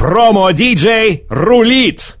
Промо-диджей рулит!